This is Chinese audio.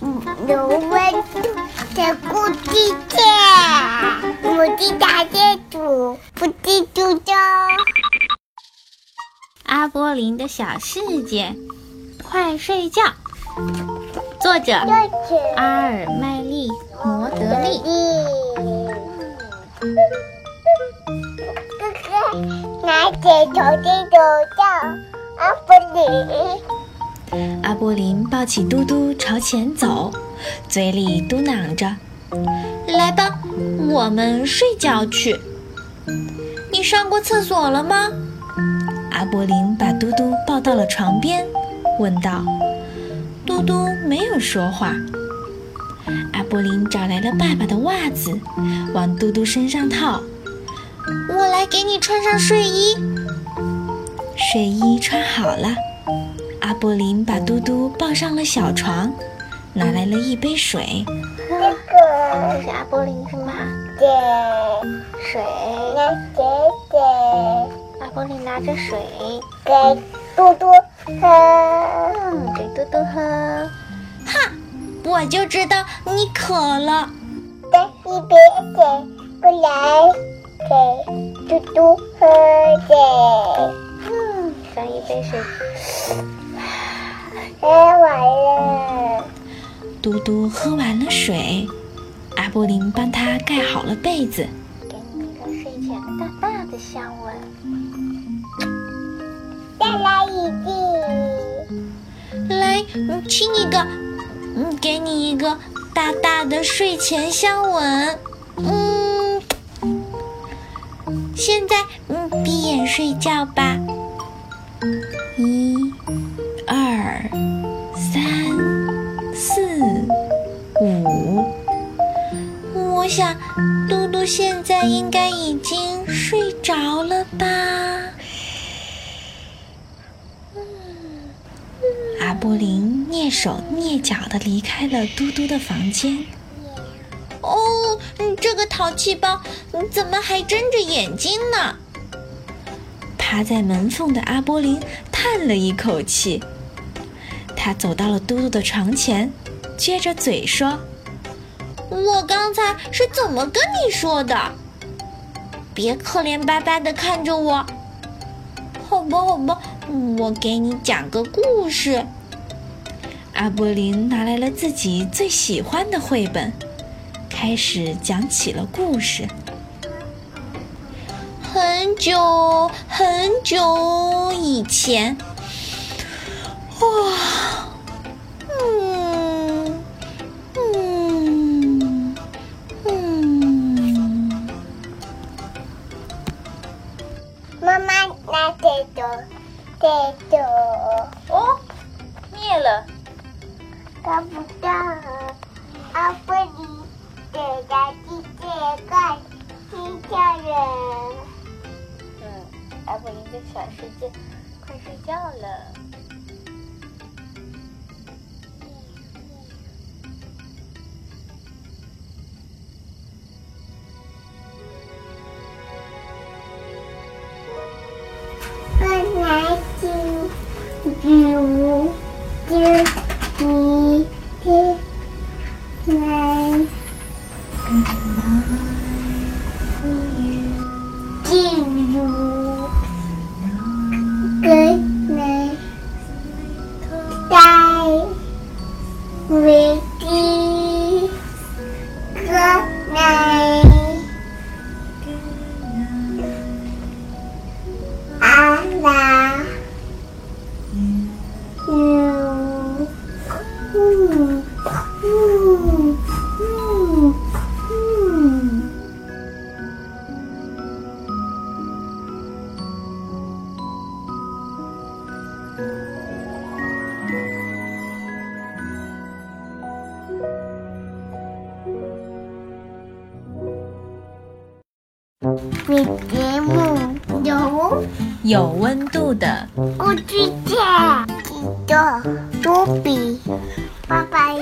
有温度的故事界，我是大公主，不是猪猪。阿波林的小世界，快睡觉。作者：阿尔麦丽·摩德利。哥哥，拿着头巾走到阿波林。阿波林抱起嘟嘟朝前走，嘴里嘟囔着：“来吧，我们睡觉去。”你上过厕所了吗？阿波林把嘟嘟抱到了床边，问道：“嘟嘟没有说话。”阿波林找来了爸爸的袜子，往嘟嘟身上套。我来给你穿上睡衣。睡衣穿好了，阿波林把嘟嘟抱上了小床，拿来了一杯水。这个这是阿布林是吗？对，水。拿姐姐阿布林拿着水，给嘟嘟喝。嗯，给嘟嘟喝。哈，我就知道你渴了。再一杯水过来给嘟嘟喝的。嗯，上一杯水。喝完了。嘟嘟喝完了水，阿波林帮他盖好了被子。给你一个睡前大大的香吻。再来一个。来，嗯亲一个，嗯，给你一个大大的睡前香吻。嗯，现在嗯闭眼睡觉吧。一、他应该已经睡着了吧。阿波林蹑手蹑脚地离开了嘟嘟的房间。哦，这个淘气包怎么还睁着眼睛呢？趴在门缝的阿波林叹了一口气。他走到了嘟嘟的床前，撅着嘴说：“我刚才是怎么跟你说的？别可怜巴巴的看着我。好吧，好吧，我给你讲个故事。”阿波林拿来了自己最喜欢的绘本，开始讲起了故事。很久很久以前，哇，妈妈拿这个，这个哦，灭了。看不到阿布里的垃圾这个新家人。嗯，阿布林的小世界，快睡觉了。里你节目有有温度的。故事界，记得多比，拜拜。